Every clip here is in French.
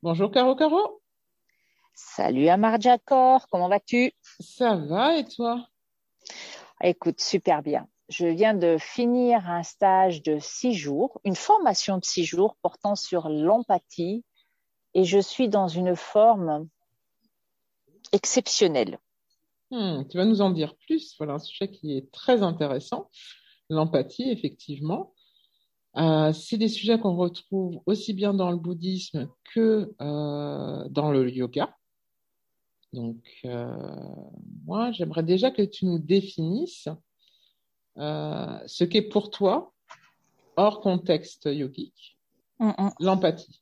Bonjour Caro Caro. Salut Amar Jakor, comment vas-tu? Ça va et toi? Écoute, super bien. Je viens de finir un stage de six jours, une formation de six jours portant sur l'empathie et je suis dans une forme exceptionnelle. Hmm, tu vas nous en dire plus. Voilà un sujet qui est très intéressant. L'empathie, effectivement. Euh, c'est des sujets qu'on retrouve aussi bien dans le bouddhisme que euh, dans le yoga. Donc, euh, moi, j'aimerais déjà que tu nous définisses ce qu'est pour toi, hors contexte yogique, mm, mm. l'empathie.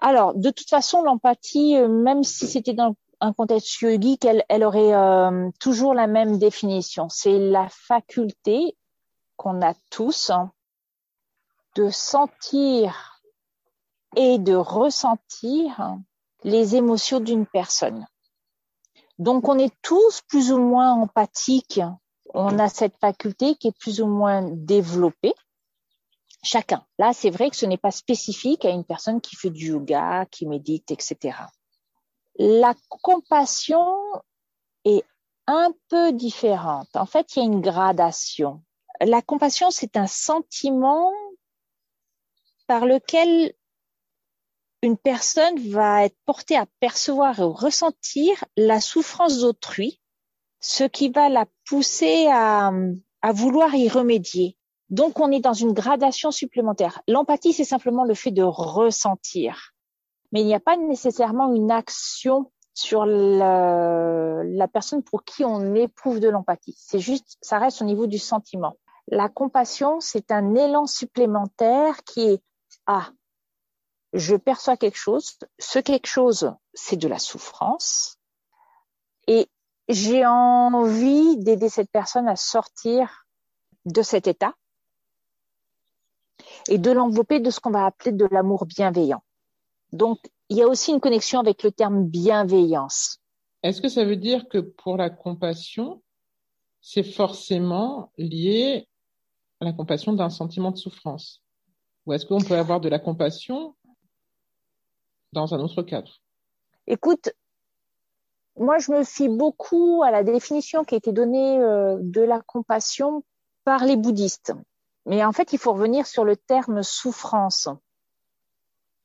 Alors, de toute façon, l'empathie, même si c'était dans un contexte yogique, elle, elle aurait toujours la même définition. C'est la faculté qu'on a tous hein, de sentir et de ressentir les émotions d'une personne. Donc on est tous plus ou moins empathiques, on a cette faculté qui est plus ou moins développée. Chacun. Là, c'est vrai que ce n'est pas spécifique à une personne qui fait du yoga, qui médite, etc. La compassion est un peu différente. En fait, il y a une gradation. La compassion, c'est un sentiment par lequel une personne va être portée à percevoir et ressentir la souffrance d'autrui, ce qui va la pousser à, vouloir y remédier. Donc, on est dans une gradation supplémentaire. L'empathie, c'est simplement le fait de ressentir. Mais il n'y a pas nécessairement une action sur la personne pour qui on éprouve de l'empathie. C'est juste, ça reste au niveau du sentiment. La compassion, c'est un élan supplémentaire qui est ah, je perçois quelque chose, ce quelque chose, c'est de la souffrance, et j'ai envie d'aider cette personne à sortir de cet état et de l'envelopper de ce qu'on va appeler de l'amour bienveillant. Donc, il y a aussi une connexion avec le terme bienveillance. Est-ce que ça veut dire que pour la compassion, c'est forcément lié la compassion d'un sentiment de souffrance ou est-ce qu'on peut avoir de la compassion dans un autre cadre? Écoute, moi je me fie beaucoup à la définition qui a été donnée euh, de la compassion par les bouddhistes. Mais en fait, il faut revenir sur le terme souffrance.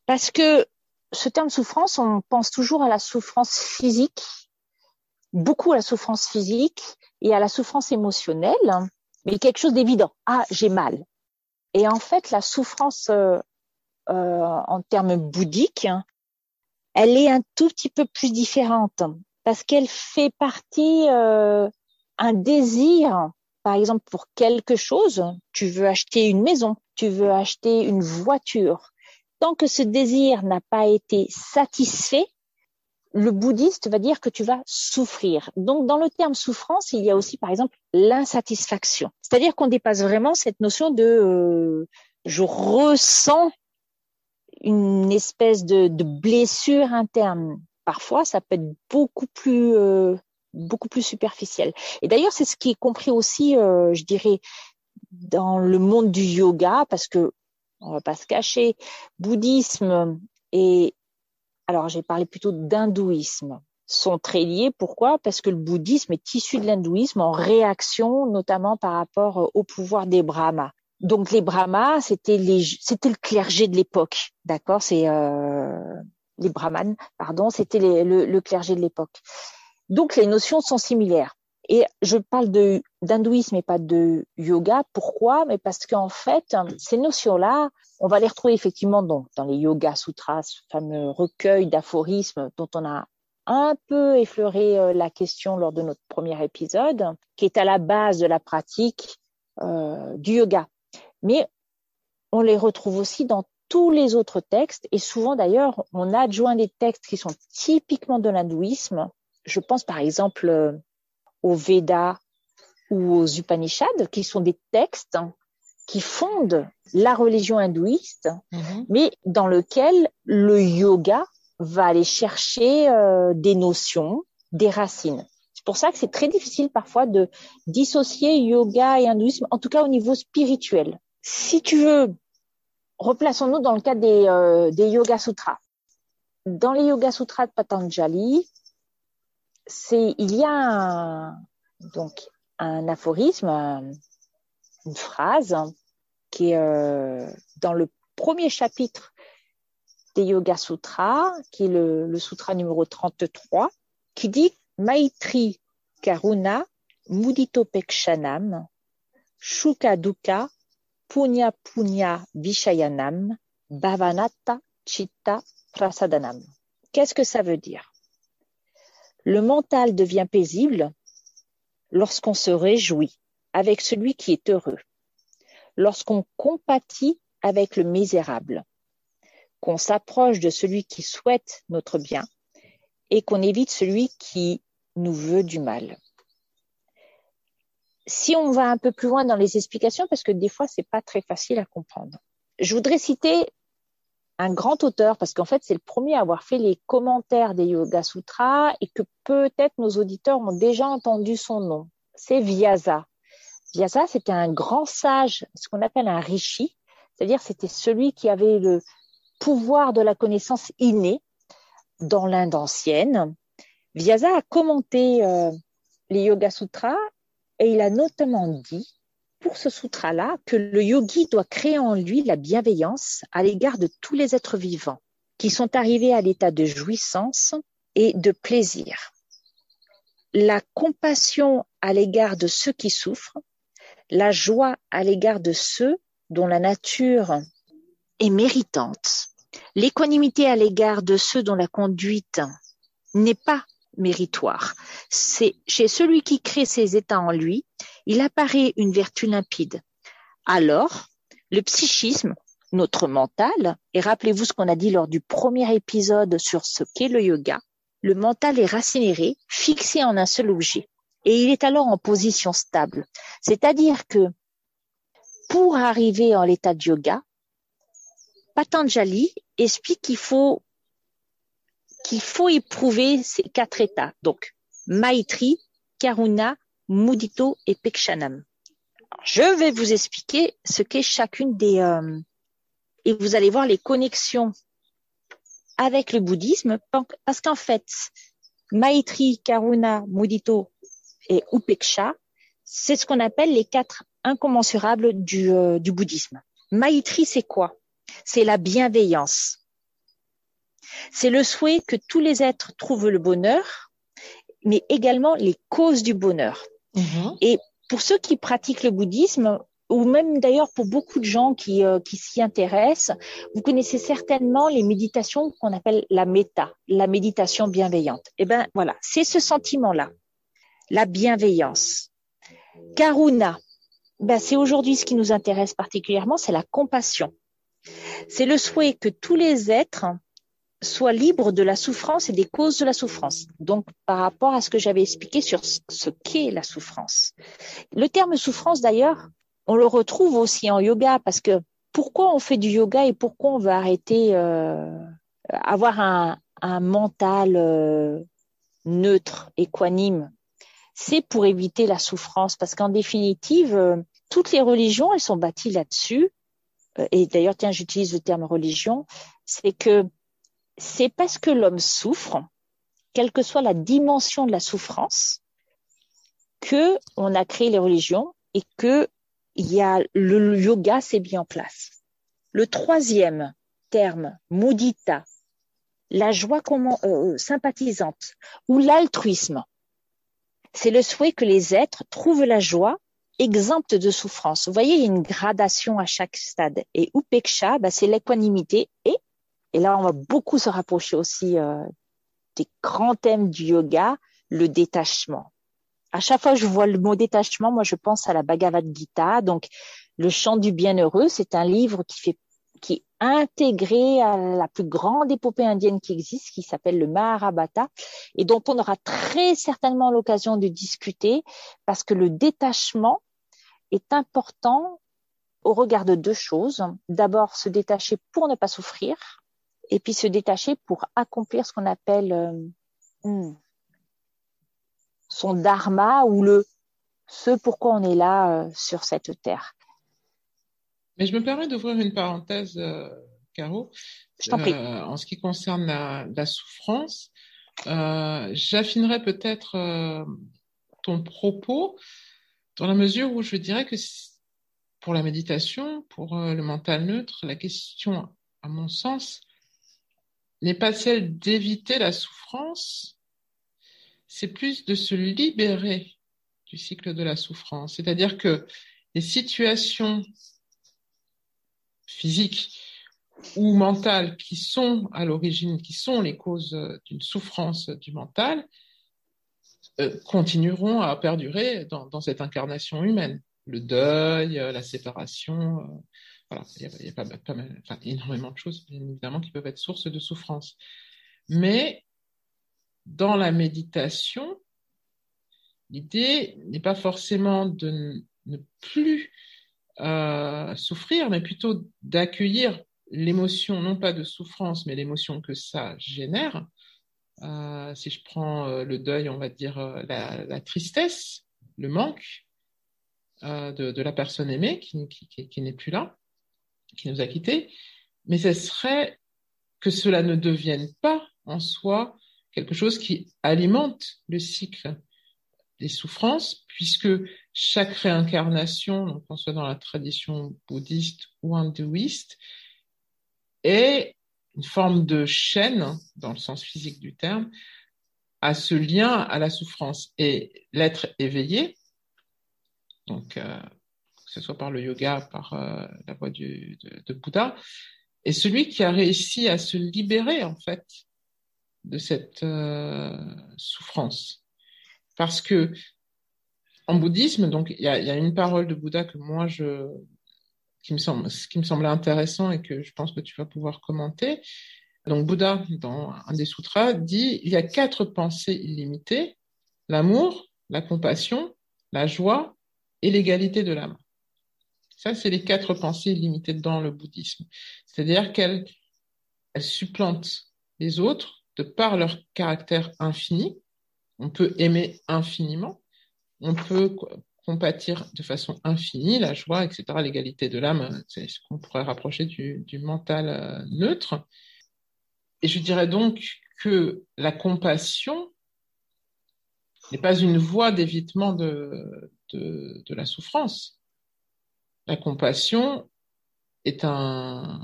Parce que ce terme souffrance, on pense toujours à la souffrance physique, beaucoup à la souffrance physique et à la souffrance émotionnelle, mais quelque chose d'évident. Ah, j'ai mal. Et en fait, la souffrance euh, euh, en termes bouddhiques, elle est un tout petit peu plus différente parce qu'elle fait partie euh, un désir, par exemple pour quelque chose. Tu veux acheter une maison, tu veux acheter une voiture. Tant que ce désir n'a pas été satisfait, le bouddhiste va dire que tu vas souffrir. Donc, dans le terme souffrance, il y a aussi, par exemple, l'insatisfaction. C'est-à-dire qu'on dépasse vraiment cette notion de euh, je ressens une espèce de, blessure interne. Parfois, ça peut être beaucoup plus euh, beaucoup plus superficiel. Et d'ailleurs, c'est ce qui est compris aussi, euh, je dirais, dans le monde du yoga, parce que on va pas se cacher, bouddhisme et alors j'ai parlé plutôt d'hindouisme, sont très liés. Pourquoi? Parce que le bouddhisme est issu de l'hindouisme en réaction notamment par rapport euh, au pouvoir des brahmas. Donc les brahmas, c'était le clergé de l'époque, d'accord? C'est euh, les brahmanes, pardon, c'était le clergé de l'époque. Donc les notions sont similaires. Et je parle de d'hindouisme et pas de yoga. Pourquoi? Mais parce qu'en fait, ces notions-là, on va les retrouver effectivement dans, dans les Yoga Sutras, ce fameux recueil d'aphorismes dont on a un peu effleuré euh, la question lors de notre premier épisode, qui est à la base de la pratique euh, du yoga. Mais on les retrouve aussi dans tous les autres textes, et souvent d'ailleurs, on adjoint des textes qui sont typiquement de l'hindouisme. Je pense par exemple euh, aux Védas ou aux Upanishads, qui sont des textes qui fondent la religion hindouiste, mhm. mais dans lequel le yoga va aller chercher euh, des notions, des racines. C'est pour ça que c'est très difficile parfois de dissocier yoga et hindouisme, en tout cas au niveau spirituel. Si tu veux replaçons-nous dans le cadre des, euh, des Yoga Sutras. Dans les Yoga Sutras de Patanjali, c'est il y a un, donc un aphorisme, une phrase qui est euh, dans le premier chapitre des Yoga Sutras, qui est le, sutra numéro 33, qui dit Maitri Karuna Mudito Pekshanam Shuka Dukkha Punya Punya Vishayanam Bhavanata Chitta Prasadanam. Qu'est-ce que ça veut dire? Le mental devient paisible lorsqu'on se réjouit avec celui qui est heureux, lorsqu'on compatit avec le misérable, qu'on s'approche de celui qui souhaite notre bien et qu'on évite celui qui nous veut du mal. Si on va un peu plus loin dans les explications, parce que des fois, c'est pas très facile à comprendre. Je voudrais citer un grand auteur, parce qu'en fait, c'est le premier à avoir fait les commentaires des Yoga Sutras et que peut-être nos auditeurs ont déjà entendu son nom. C'est Vyasa. Vyasa, c'était un grand sage, ce qu'on appelle un rishi, c'est-à-dire c'était celui qui avait le pouvoir de la connaissance innée dans l'Inde ancienne. Vyasa a commenté euh, les Yoga Sutras et il a notamment dit pour ce sutra-là que le yogi doit créer en lui la bienveillance à l'égard de tous les êtres vivants qui sont arrivés à l'état de jouissance et de plaisir. La compassion à l'égard de ceux qui souffrent, la joie à l'égard de ceux dont la nature est méritante, l'équanimité à l'égard de ceux dont la conduite n'est pas méritoire. C'est chez celui qui crée ces états en lui, il apparaît une vertu limpide. Alors, le psychisme, notre mental, et rappelez-vous ce qu'on a dit lors du premier épisode sur ce qu'est le yoga, le mental est racinéré, fixé en un seul objet, et il est alors en position stable. C'est-à-dire que pour arriver en l'état de yoga, Patanjali explique qu'il faut qu'il faut éprouver ces quatre états. Donc, Maitri, Karuna, Mudito et Pekshanam. je vais vous expliquer ce qu'est chacune des... Euh, et vous allez voir les connexions avec le bouddhisme, parce qu'en fait, Maitri, Karuna, Mudito et Upeksha, c'est ce qu'on appelle les quatre incommensurables du, euh, du bouddhisme. Maitri, c'est quoi? C'est la bienveillance. C'est le souhait que tous les êtres trouvent le bonheur, mais également les causes du bonheur. Mm-hmm. Et pour ceux qui pratiquent le bouddhisme, ou même d'ailleurs pour beaucoup de gens qui, euh, qui s'y intéressent, vous connaissez certainement les méditations qu'on appelle la méta, la méditation bienveillante. Eh ben voilà, c'est ce sentiment-là, la bienveillance. Karuna, ben c'est aujourd'hui ce qui nous intéresse particulièrement, c'est la compassion. C'est le souhait que tous les êtres soit libre de la souffrance et des causes de la souffrance. Donc, par rapport à ce que j'avais expliqué sur ce qu'est la souffrance. Le terme souffrance, d'ailleurs, on le retrouve aussi en yoga parce que pourquoi on fait du yoga et pourquoi on veut arrêter, euh, avoir un, mental euh, neutre, équanime, c'est pour éviter la souffrance parce qu'en définitive, euh, toutes les religions, elles sont bâties là-dessus. Et d'ailleurs, tiens, j'utilise le terme religion, c'est que c'est parce que l'homme souffre, quelle que soit la dimension de la souffrance, que on a créé les religions et que il y a le yoga s'est mis en place. Le troisième terme, mudita, la joie euh, sympathisante ou l'altruisme, c'est le souhait que les êtres trouvent la joie exempte de souffrance. Vous voyez, il y a une gradation à chaque stade. Et upeksha, bah, c'est l'équanimité et et là, on va beaucoup se rapprocher aussi euh, des grands thèmes du yoga, le détachement. À chaque fois que je vois le mot détachement, moi, je pense à la Bhagavad Gita. Donc, le chant du bienheureux, c'est un livre qui fait qui est intégré à la plus grande épopée indienne qui existe, qui s'appelle le Maharabhata, et dont on aura très certainement l'occasion de discuter, parce que le détachement est important au regard de deux choses. D'abord, se détacher pour ne pas souffrir, et puis se détacher pour accomplir ce qu'on appelle euh, hmm, son dharma ou le ce pourquoi on est là euh, sur cette terre. Mais je me permets d'ouvrir une parenthèse, euh, Caro, euh, en ce qui concerne la, souffrance. J'affinerais peut-être ton propos dans la mesure où je dirais que pour la méditation, pour le mental neutre, la question, à mon sens, n'est pas celle d'éviter la souffrance, c'est plus de se libérer du cycle de la souffrance. C'est-à-dire que les situations physiques ou mentales qui sont à l'origine, qui sont les causes euh, d'une souffrance du mental, euh, continueront à perdurer dans, cette incarnation humaine. Le deuil, euh, la séparation, il y a, énormément de choses, évidemment, qui peuvent être source de souffrance. Mais dans la méditation, l'idée n'est pas forcément de ne plus euh, souffrir, mais plutôt d'accueillir l'émotion, non pas de souffrance, mais l'émotion que ça génère. Euh, si je prends euh, le deuil, on va dire la, tristesse, le manque de, la personne aimée qui n'est plus là, qui nous a quittés, mais ce serait que cela ne devienne pas en soi quelque chose qui alimente le cycle des souffrances, puisque chaque réincarnation, qu'on soit dans la tradition bouddhiste ou hindouiste, est une forme de chaîne, dans le sens physique du terme, à ce lien à la souffrance. Et l'être éveillé, donc euh, ce soit par le yoga, par euh, la voie de, de, Bouddha, est celui qui a réussi à se libérer en fait de cette euh, souffrance. Parce que en bouddhisme, donc il y a, une parole de Bouddha que moi je qui me semble qui me semblait intéressant et que je pense que tu vas pouvoir commenter. Donc Bouddha dans un des sutras dit il y a quatre pensées illimitées l'amour, la compassion, la joie et l'égalité de l'âme. Ça, c'est les quatre pensées illimitées dans le bouddhisme. C'est-à-dire qu'elles supplantent les autres de par leur caractère infini. On peut aimer infiniment, on peut compatir de façon infinie la joie, etc. L'égalité de l'âme, c'est ce qu'on pourrait rapprocher du, mental euh, neutre. Et je dirais donc que la compassion n'est pas une voie d'évitement de, la souffrance. La compassion est un,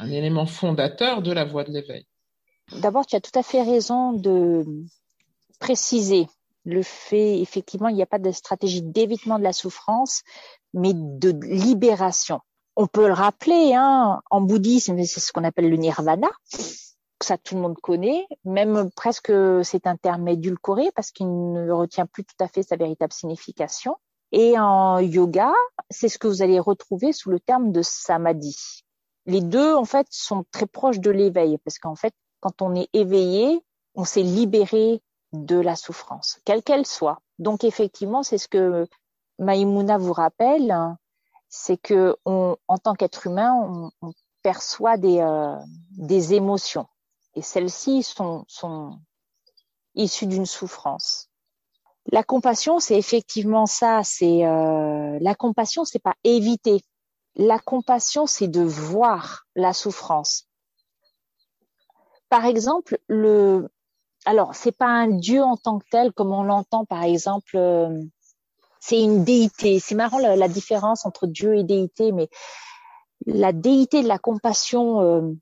élément fondateur de la voie de l'éveil. D'abord, tu as tout à fait raison de préciser le fait, effectivement, il n'y a pas de stratégie d'évitement de la souffrance, mais de libération. On peut le rappeler, hein, en bouddhisme, c'est ce qu'on appelle le nirvana. Ça, tout le monde connaît. Même presque, c'est un terme édulcoré parce qu'il ne retient plus tout à fait sa véritable signification. Et en yoga, c'est ce que vous allez retrouver sous le terme de samadhi. Les deux, en fait, sont très proches de l'éveil parce qu'en fait, quand on est éveillé, on s'est libéré de la souffrance, quelle qu'elle soit. Donc effectivement, c'est ce que Maïmouna vous rappelle, c'est que en tant qu'être humain, on, perçoit des, euh, émotions et celles-ci sont issues d'une souffrance. La compassion, c'est effectivement ça. C'est euh, la compassion, c'est pas éviter. La compassion, c'est de voir la souffrance. Par exemple, le, alors c'est pas un dieu en tant que tel comme on l'entend par exemple euh, c'est une déité c'est marrant la, différence entre dieu et déité mais la déité de la compassion euh,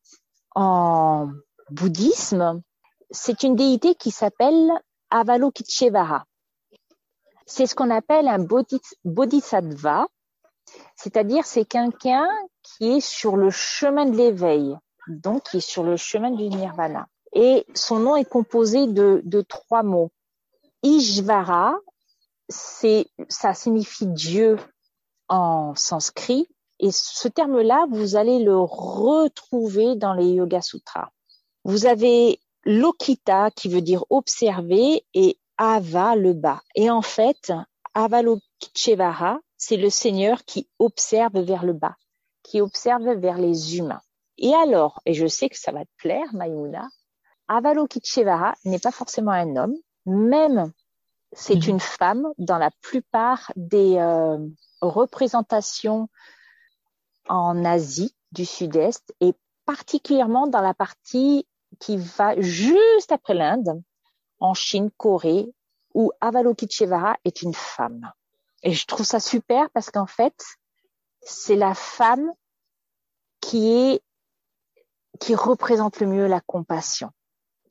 en bouddhisme c'est une déité qui s'appelle Avalokiteshvara c'est ce qu'on appelle un bodhisattva c'est-à-dire c'est quelqu'un qui est sur le chemin de l'éveil donc qui est sur le chemin du nirvana et son nom est composé de, trois mots. Ishvara, c'est, ça signifie Dieu en sanskrit, et ce terme-là, vous allez le retrouver dans les Yoga Sutras. Vous avez Lokita qui veut dire observer et Ava le bas. Et en fait, Avalokiteshvara, c'est le Seigneur qui observe vers le bas, qui observe vers les humains. Et alors, et je sais que ça va te plaire, Maïmouna, Avalokiteshvara n'est pas forcément un homme, même c'est mhm. une femme dans la plupart des euh, représentations en Asie du Sud-Est et particulièrement dans la partie qui va juste après l'Inde, en Chine, Corée, où Avalokiteshvara est une femme. Et je trouve ça super parce qu'en fait, c'est la femme qui est, qui représente le mieux la compassion,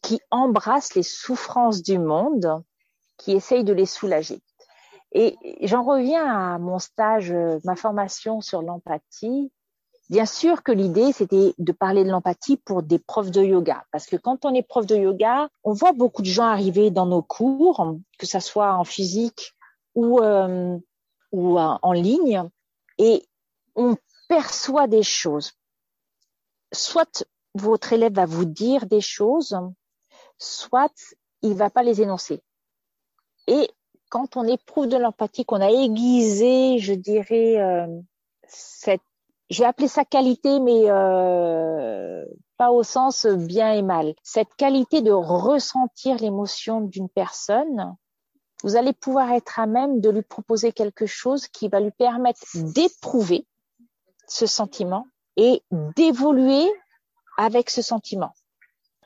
qui embrasse les souffrances du monde, qui essaye de les soulager. Et j'en reviens à mon stage, ma formation sur l'empathie. Bien sûr que l'idée, c'était de parler de l'empathie pour des profs de yoga. Parce que quand on est prof de yoga, on voit beaucoup de gens arriver dans nos cours, que ça soit en physique ou, euh, ou en ligne, et on perçoit des choses. Soit votre élève va vous dire des choses, soit il va pas les énoncer. Et quand on éprouve de l'empathie, qu'on a aiguisé, je dirais, euh, cette, je vais appeler ça qualité, mais euh, pas au sens bien et mal. Cette qualité de ressentir l'émotion d'une personne, vous allez pouvoir être à même de lui proposer quelque chose qui va lui permettre d'éprouver ce sentiment et d'évoluer avec ce sentiment,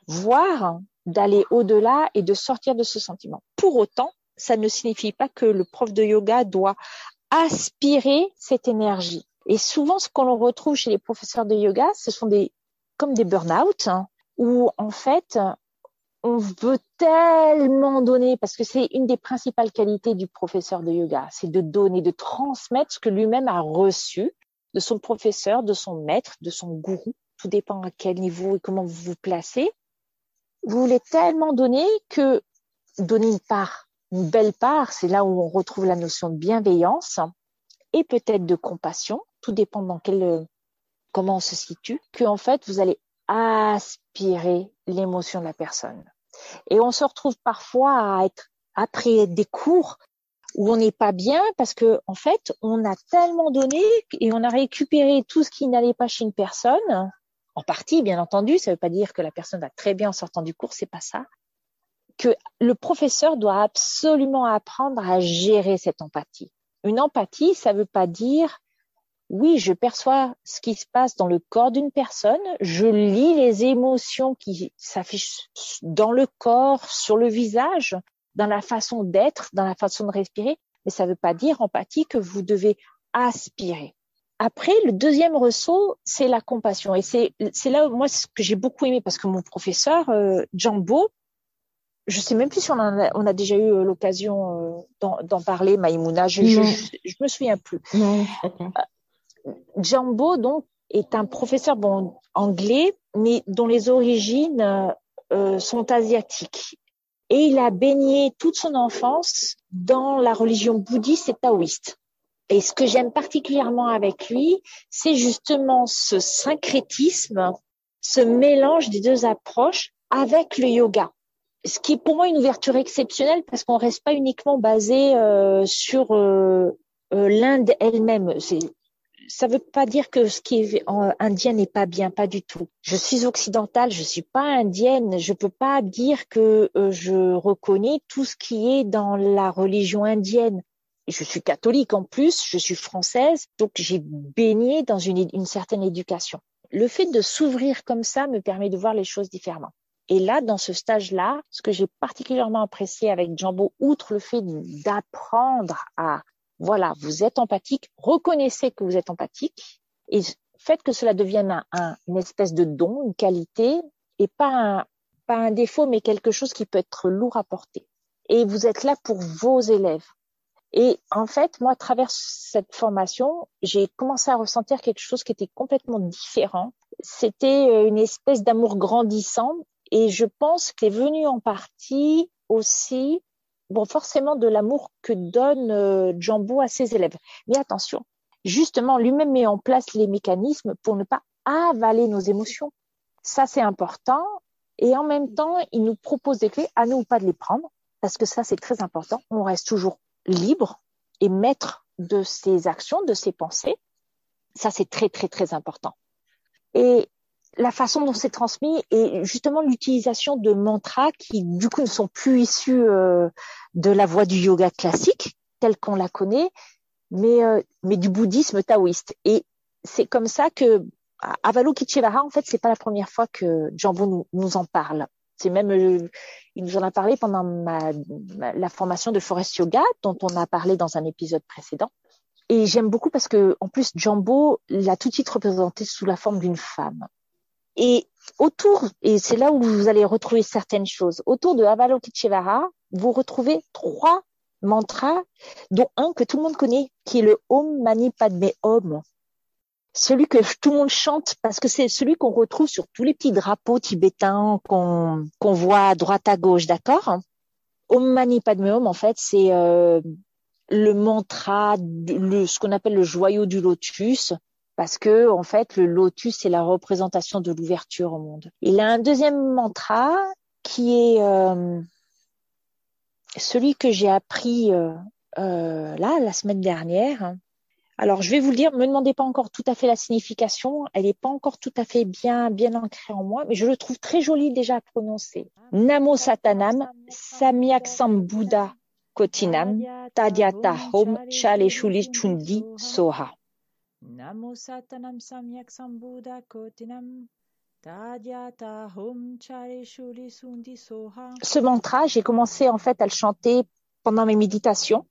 voire d'aller au-delà et de sortir de ce sentiment. Pour autant, ça ne signifie pas que le prof de yoga doit aspirer cette énergie. Et souvent, ce qu'on retrouve chez les professeurs de yoga, ce sont des comme des burn-out, hein, où en fait, on veut tellement donner, parce que c'est une des principales qualités du professeur de yoga, c'est de donner, de transmettre ce que lui-même a reçu de son professeur, de son maître, de son gourou. Tout dépend à quel niveau et comment vous vous placez. Vous voulez tellement donner que donner une part une belle part, c'est là où on retrouve la notion de bienveillance et peut-être de compassion, tout dépend dans quel comment on se situe, que en fait vous allez aspirer l'émotion de la personne. Et on se retrouve parfois à être après des cours où on n'est pas bien parce que en fait on a tellement donné et on a récupéré tout ce qui n'allait pas chez une personne. En partie, bien entendu, ça ne veut pas dire que la personne va très bien en sortant du cours, c'est pas ça que le professeur doit absolument apprendre à gérer cette empathie. Une empathie, ça ne veut pas dire oui, je perçois ce qui se passe dans le corps d'une personne, je lis les émotions qui s'affichent dans le corps, sur le visage, dans la façon d'être, dans la façon de respirer, mais ça ne veut pas dire empathie que vous devez aspirer. Après, le deuxième ressaut, c'est la compassion. Et c'est là, moi, ce que j'ai beaucoup aimé, parce que mon professeur, euh, Jambo, je sais même plus si on, a, on a déjà eu euh, l'occasion euh, d'en parler, Maïmouna. Je, je, je, me souviens plus. Non, euh, Jambo, donc, est un professeur bon anglais, mais dont les origines euh, sont asiatiques. Et il a baigné toute son enfance dans la religion bouddhiste et taoïste. Et ce que j'aime particulièrement avec lui, c'est justement ce syncrétisme, ce mélange des deux approches avec le yoga ce qui est pour moi une ouverture exceptionnelle parce qu'on reste pas uniquement basé euh, sur euh, euh, l'Inde elle-même. C'est ça veut pas dire que ce qui est indien n'est pas bien, pas du tout. Je suis occidentale, je suis pas indienne, je peux pas dire que je reconnais tout ce qui est dans la religion indienne. Je suis catholique en plus, je suis française, donc j'ai baigné dans une, une certaine éducation. Le fait de s'ouvrir comme ça me permet de voir les choses différemment. Et là, dans ce stage-là, ce que j'ai particulièrement apprécié avec Jambo, outre le fait d'apprendre à, voilà, vous êtes empathique, reconnaissez que vous êtes empathique et faites que cela devienne un, une espèce de don, une qualité et pas un, pas un défaut, mais quelque chose qui peut être lourd à porter. Et vous êtes là pour vos élèves. Et en fait, moi, à travers cette formation, j'ai commencé à ressentir quelque chose qui était complètement différent. C'était euh, une espèce d'amour grandissant et je pense qu'il est venu en partie aussi, bon, forcément de l'amour que donne euh, à ses élèves. Mais attention, justement, lui-même met en place les mécanismes pour ne pas avaler nos émotions. Ça, c'est important. Et en même temps, il nous propose des clés, à nous ou pas de les prendre, parce que ça, c'est très important. On reste toujours libre et maître de ses actions, de ses pensées. Ça, c'est très, très, très important. Et la façon dont c'est transmis et justement l'utilisation de mantras qui du coup ne sont plus issus euh, de la voie du yoga classique telle qu'on la connaît, mais euh, mais du bouddhisme taoïste. Et c'est comme ça que Avalokiteshvara, en fait, c'est pas la première fois que Jambo nous, en parle. C'est même, euh, il nous en a parlé pendant la formation de Forest Yoga, dont on a parlé dans un épisode précédent. Et j'aime beaucoup parce que, en plus, Jambo l'a tout de suite représenté sous la forme d'une femme. Et autour, et c'est là où vous allez retrouver certaines choses, autour de Avalokiteshvara, vous retrouvez trois mantras, dont un que tout le monde connaît, qui est le Om Mani Padme Om. Celui que tout le monde chante parce que c'est celui qu'on retrouve sur tous les petits drapeaux tibétains qu'on qu'on voit à droite à gauche, d'accord? Om Mani Padme Om, en fait, c'est euh, le mantra, le, ce qu'on appelle le joyau du lotus, parce que en fait, le lotus c'est la représentation de l'ouverture au monde. Il a un deuxième mantra qui est euh, celui que j'ai appris euh, euh, là la semaine dernière. Alors je vais vous le dire, me demandez pas encore tout à fait la signification, elle n'est pas encore tout à fait bien bien ancrée en moi, mais je le trouve très joli déjà à prononcer. Namo Satanam Samyak Buddha Kotinam Tadyata Hom Chale Shuli Chundi Soha. Namo Satanam Samyak Sambuddha Kotinam ce mantra, j'ai commencé en fait à le chanter pendant mes méditations.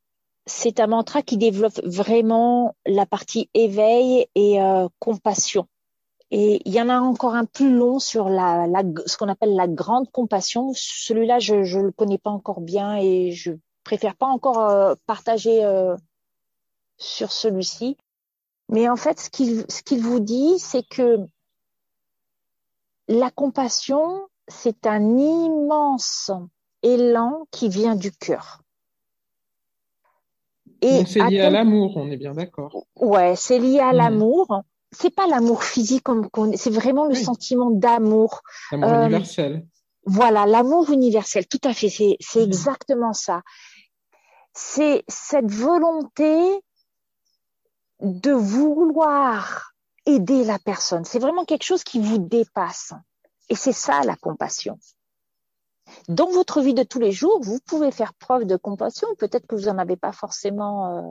C'est un mantra qui développe vraiment la partie éveil et euh, compassion. Et il y en a encore un plus long sur la, ce qu'on appelle la grande compassion. Celui-là, je ne le connais pas encore bien et je préfère pas encore euh, partager euh, sur celui-ci. Mais en fait, ce qu'il ce qu'il vous dit, c'est que la compassion, c'est un immense élan qui vient du cœur. Et c'est lié à, l'amour, on est bien d'accord. Ouais, c'est lié à mm. l'amour. C'est pas l'amour physique comme c'est vraiment le sentiment d'amour. L'amour euh, universel. Voilà, l'amour universel, tout à fait. C'est c'est mm. exactement ça. C'est cette volonté de vouloir aider la personne. C'est vraiment quelque chose qui vous dépasse. Et c'est ça la compassion. Dans votre vie de tous les jours, vous pouvez faire preuve de compassion. Peut-être que vous n'en avez pas forcément, euh,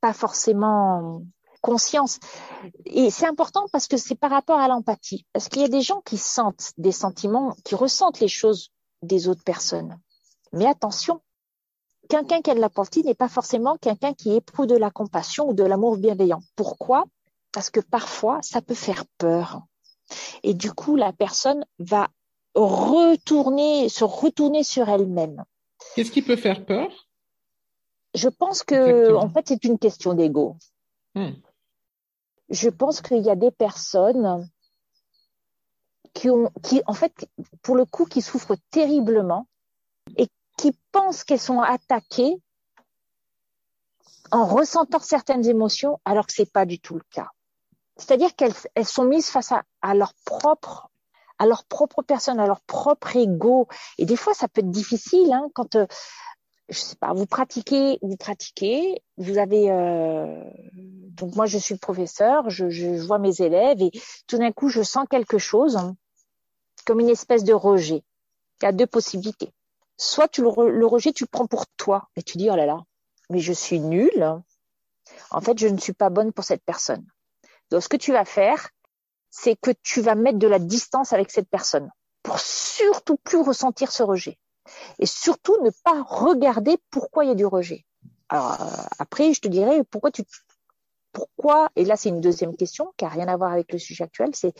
pas forcément conscience. Et c'est important parce que c'est par rapport à l'empathie. Parce qu'il y a des gens qui sentent des sentiments, qui ressentent les choses des autres personnes. Mais attention, quelqu'un qui a de l'empathie n'est pas forcément quelqu'un qui éprouve de la compassion ou de l'amour bienveillant. Pourquoi? Parce que parfois, ça peut faire peur. Et du coup, la personne va retourner, se retourner sur elle-même. Qu'est-ce qui peut faire peur? Je pense que, en fait, c'est une question d'ego. Hmm. Je pense qu'il y a des personnes qui ont, qui, en fait, pour le coup, qui souffrent terriblement et qui pensent qu'elles sont attaquées en ressentant certaines émotions, alors que c'est pas du tout le cas c'est-à-dire qu'elles elles sont mises face à, leur propre à leur propre personne, à leur propre ego. Et des fois, ça peut être difficile hein, quand, euh, je sais pas, vous pratiquez, vous pratiquez, vous avez, euh, donc moi je suis professeur, je, je, vois mes élèves et tout d'un coup je sens quelque chose comme une espèce de rejet. Il y a deux possibilités. Soit tu le, le rejet, tu le prends pour toi et tu dis oh là là, mais je suis nulle. En fait, je ne suis pas bonne pour cette personne. Donc, ce que tu vas faire, c'est que tu vas mettre de la distance avec cette personne pour surtout plus ressentir ce rejet. Et surtout ne pas regarder pourquoi il y a du rejet. Alors, euh, après, je te dirais pourquoi tu, pourquoi, et là c'est une deuxième question qui n'a rien à voir avec le sujet actuel, c'est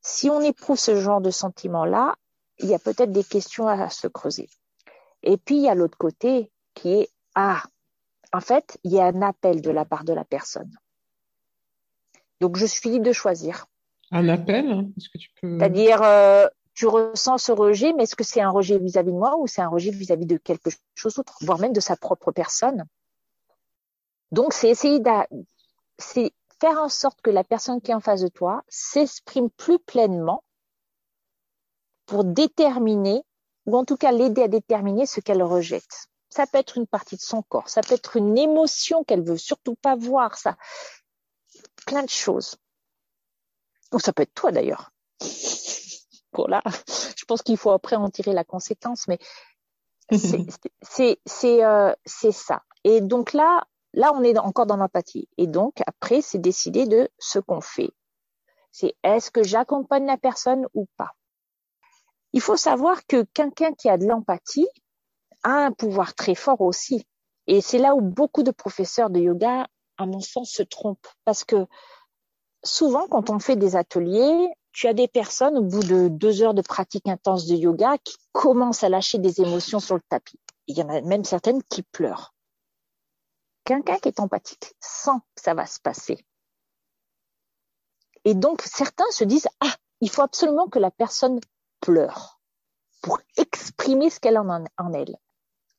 si on éprouve ce genre de sentiment-là, il y a peut-être des questions à se creuser. Et puis il y a l'autre côté qui est, ah, en fait, il y a un appel de la part de la personne. Donc, je suis libre de choisir. Un appel hein, Est-ce que tu peux... C'est-à-dire, euh, tu ressens ce rejet, mais est-ce que c'est un rejet vis-à-vis de moi ou c'est un rejet vis-à-vis de quelque chose d'autre, voire même de sa propre personne? Donc, c'est essayer de c'est faire en sorte que la personne qui est en face de toi s'exprime plus pleinement pour déterminer, ou en tout cas l'aider à déterminer ce qu'elle rejette. Ça peut être une partie de son corps, ça peut être une émotion qu'elle veut surtout pas voir, ça, plein de choses. Ou ça peut être toi d'ailleurs. voilà. Je pense qu'il faut après en tirer la conséquence, mais c'est euh, c'est ça. Et donc là, Là, on est encore dans l'empathie. Et donc, après, c'est décider de ce qu'on fait. C'est est-ce que j'accompagne la personne ou pas? Il faut savoir que quelqu'un qui a de l'empathie a un pouvoir très fort aussi. Et c'est là où beaucoup de professeurs de yoga, à mon sens, se trompent. Parce que souvent, quand on fait des ateliers, tu as des personnes au bout de deux heures de pratique intense de yoga qui commencent à lâcher des émotions sur le tapis. Il y en a même certaines qui pleurent. Quelqu'un qui est empathique sent que ça va se passer. Et donc, certains se disent, ah, il faut absolument que la personne pleure pour exprimer ce qu'elle a en elle.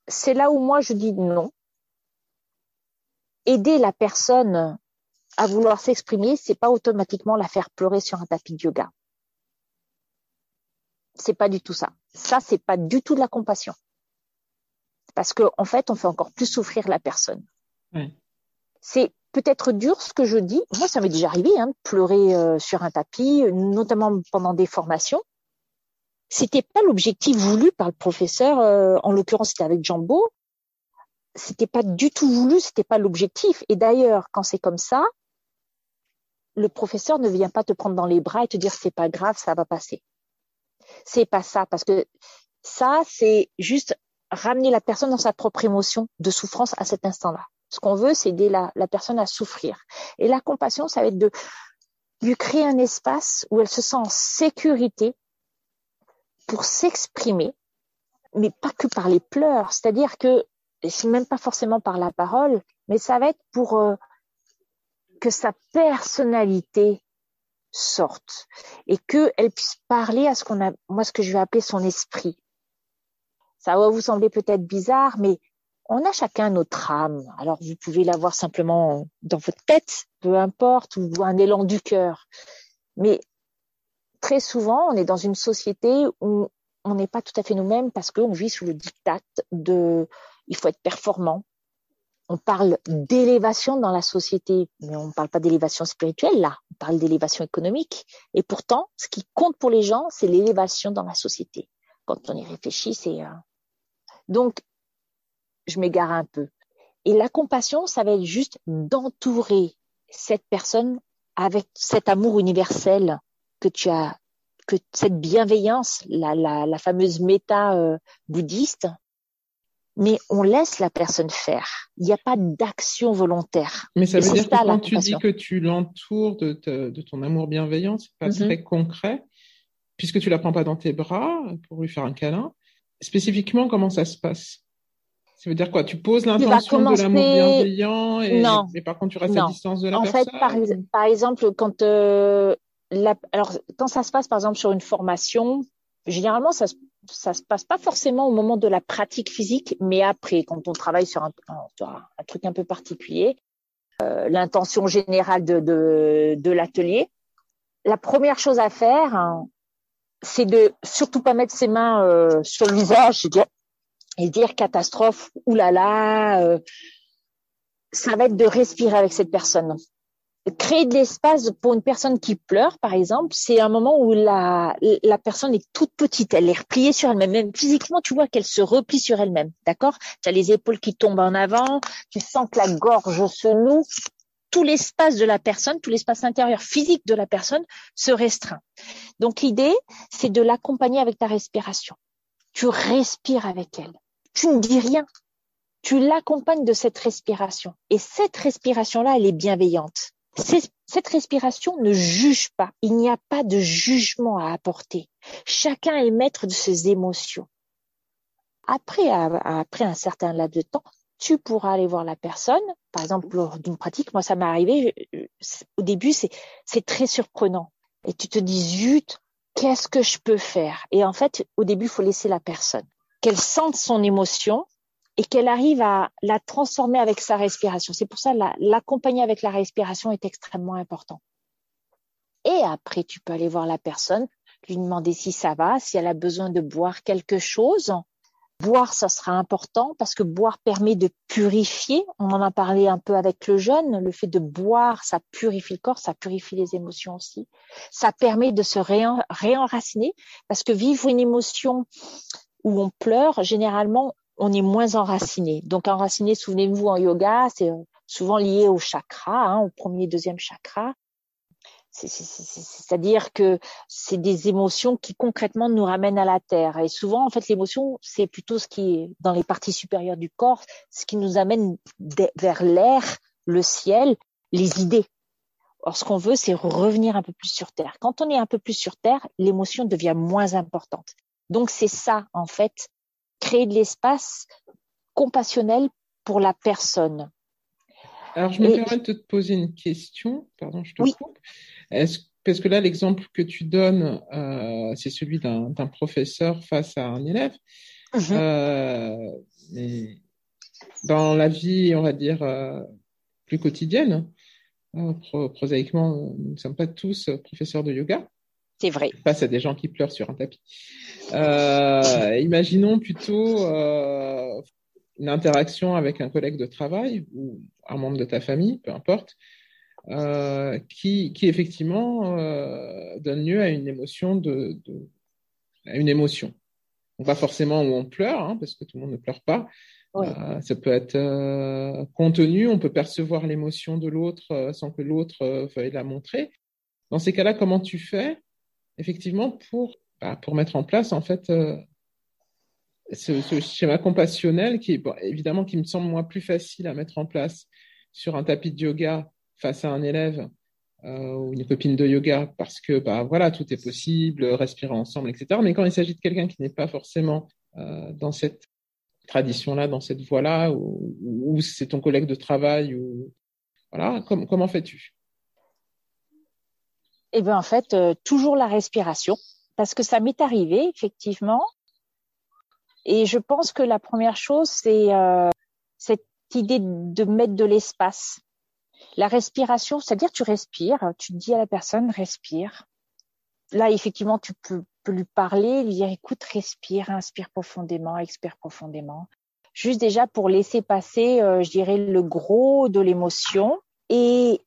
C'est là où moi je dis non. Aider la personne à vouloir s'exprimer, c'est pas automatiquement la faire pleurer sur un tapis de yoga. C'est pas du tout ça. Ça, c'est pas du tout de la compassion. Parce qu'en en fait, on fait encore plus souffrir la personne. C'est peut-être dur ce que je dis. Moi, ça m'est déjà arrivé hein, de pleurer euh, sur un tapis, notamment pendant des formations. C'était pas l'objectif voulu par le professeur. Euh, en l'occurrence, c'était avec Jambo. C'était pas du tout voulu, c'était pas l'objectif. Et d'ailleurs, quand c'est comme ça, le professeur ne vient pas te prendre dans les bras et te dire c'est pas grave, ça va passer. C'est pas ça, parce que ça, c'est juste ramener la personne dans sa propre émotion de souffrance à cet instant-là. Ce qu'on veut, c'est aider la, personne à souffrir. Et la compassion, ça va être de lui créer un espace où elle se sent en sécurité pour s'exprimer, mais pas que par les pleurs. C'est-à-dire que, c'est même pas forcément par la parole, mais ça va être pour euh, que sa personnalité sorte et qu'elle puisse parler à ce qu'on a, moi, ce que je vais appeler son esprit. Ça va vous sembler peut-être bizarre, mais on a chacun notre âme. Alors vous pouvez l'avoir simplement dans votre tête, peu importe, ou un élan du cœur. Mais très souvent, on est dans une société où on n'est pas tout à fait nous-mêmes parce qu'on vit sous le diktat de il faut être performant. On parle d'élévation dans la société, mais on ne parle pas d'élévation spirituelle là, on parle d'élévation économique. Et pourtant, ce qui compte pour les gens, c'est l'élévation dans la société. Quand on y réfléchit, c'est euh, donc je m'égare un peu. Et la compassion, ça va être juste d'entourer cette personne avec cet amour universel que tu as, que cette bienveillance, la, la, la fameuse méta euh, bouddhiste, mais on laisse la personne faire. Il n'y a pas d'action volontaire. Mais ça veut dire que quand tu dis que tu l'entoures de, de, ton amour bienveillant, c'est pas mm-hmm. très concret, puisque tu la prends pas dans tes bras pour lui faire un câlin. Spécifiquement, comment ça se passe? Ça veut dire quoi? Tu poses l'intention de l'amour bienveillant et, non. par contre tu restes à distance de la en personne? En fait, par, exemple, quand euh, alors quand ça se passe par exemple sur une formation, généralement ça ça se passe pas forcément au moment de la pratique physique, mais après quand on travaille sur un, un, truc un peu particulier, euh, l'intention générale de de, de l'atelier. La première chose à faire, hein, c'est de surtout pas mettre ses mains euh, sur le visage, dire et dire catastrophe, oulala, euh, ça va être de respirer avec cette personne. Créer de l'espace pour une personne qui pleure, par exemple, c'est un moment où la, la personne est toute petite, elle est repliée sur elle-même. Même physiquement, tu vois qu'elle se replie sur elle-même, d'accord? Tu as les épaules qui tombent en avant, tu sens que la gorge se noue, tout l'espace de la personne, tout l'espace intérieur physique de la personne se restreint. Donc l'idée, c'est de l'accompagner avec ta respiration. Tu respires avec elle tu ne dis rien. Tu l'accompagnes de cette respiration. Et cette respiration-là, elle est bienveillante. Cette respiration ne juge pas. Il n'y a pas de jugement à apporter. Chacun est maître de ses émotions. Après, après un certain laps de temps, tu pourras aller voir la personne. Par exemple, lors d'une pratique, moi, ça m'est arrivé. Au début, c'est, très surprenant. Et tu te dis, zut, qu'est-ce que je peux faire? Et en fait, au début, il faut laisser la personne qu'elle sente son émotion et qu'elle arrive à la transformer avec sa respiration. C'est pour ça l'accompagner avec la respiration est extrêmement important. Et après, tu peux aller voir la personne, lui demander si ça va, si elle a besoin de boire quelque chose. Boire, ça sera important parce que boire permet de purifier. On en a parlé un peu avec le jeune. Le fait de boire, ça purifie le corps, ça purifie les émotions aussi. Ça permet de se réenraciner parce que vivre une émotion où on pleure, généralement, on est moins enraciné. Donc enraciné, souvenez-vous en yoga, c'est souvent liées au chakra, hein, au premier deuxième chakra. C'est-à-dire que c'est des émotions qui concrètement nous ramènent à la terre. Et souvent, en fait, l'émotion, c'est plutôt ce qui est dans les parties supérieures du corps, ce qui nous amène vers l'air, le ciel, les idées. Or, ce qu'on veut, c'est revenir un peu plus sur terre. Quand on est un peu plus sur terre, l'émotion devient moins importante. Donc, c'est ça, en fait, créer de l'espace compassionnel pour la personne. Alors, je me permets de te poser une question. Pardon, je te coupe. Est-ce, parce que là, l'exemple que tu donnes, euh, c'est celui d'un, professeur face à un élève. Mhm. Euh, mais dans la vie, on va dire, euh, plus quotidienne, hein, prosaïquement, nous ne sommes pas tous professeurs de yoga. C'est vrai. Face à des gens qui pleurent sur un tapis. imaginons plutôt une interaction avec un collègue de travail ou un membre de ta famille, peu importe, euh, qui, qui, effectivement euh, donne lieu à une émotion de, de à une émotion. Donc, pas forcément où on pleure, hein, parce que tout le monde ne pleure pas. Euh, ça peut être euh, contenu, on peut percevoir l'émotion de l'autre euh, sans que l'autre euh, veuille la montrer. Dans ces cas-là, comment tu fais effectivement pour bah, pour mettre en place en fait ce, ce, schéma compassionnel qui évidemment qui me semble moi plus facile à mettre en place sur un tapis de yoga face à un élève euh, ou une copine de yoga parce que bah voilà tout est possible, respirer ensemble, etc. Mais quand il s'agit de quelqu'un qui n'est pas forcément euh, dans cette tradition-là, dans cette voie-là, ou, ou c'est ton collègue de travail, ou voilà, comment fais-tu? Eh bien en fait euh, toujours la respiration parce que ça m'est arrivé effectivement et je pense que la première chose, c'est euh, cette idée de mettre de l'espace. La respiration, c'est-à-dire tu respires, tu dis à la personne respire. Là, effectivement, tu peux, peux lui parler, lui dire écoute, respire, inspire profondément, expire profondément. Juste déjà pour laisser passer, euh, je dirais, le gros de l'émotion. Et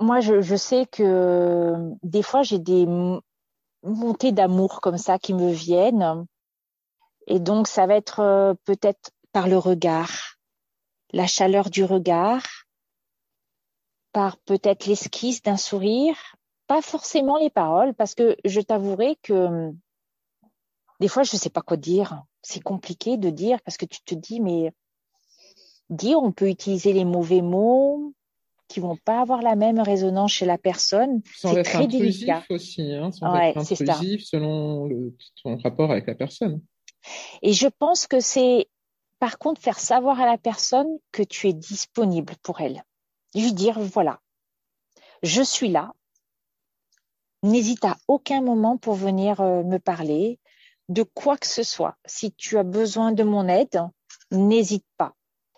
moi, je, sais que des fois, j'ai des montées d'amour comme ça qui me viennent et donc, ça va être euh, peut-être par le regard, la chaleur du regard, par peut-être l'esquisse d'un sourire, pas forcément les paroles, parce que je t'avouerai que des fois, je ne sais pas quoi dire. C'est compliqué de dire parce que tu te dis, mais dire, on peut utiliser les mauvais mots qui vont pas avoir la même résonance chez la personne. Sans être très intrusif aussi, hein, sans être intrusif selon le, ton rapport avec la personne. Et je pense que c'est, par contre, faire savoir à la personne que tu es disponible pour elle. Lui dire, voilà, je suis là. N'hésite à aucun moment pour venir euh, me parler de quoi que ce soit. Si tu as besoin de mon aide, n'hésite pas.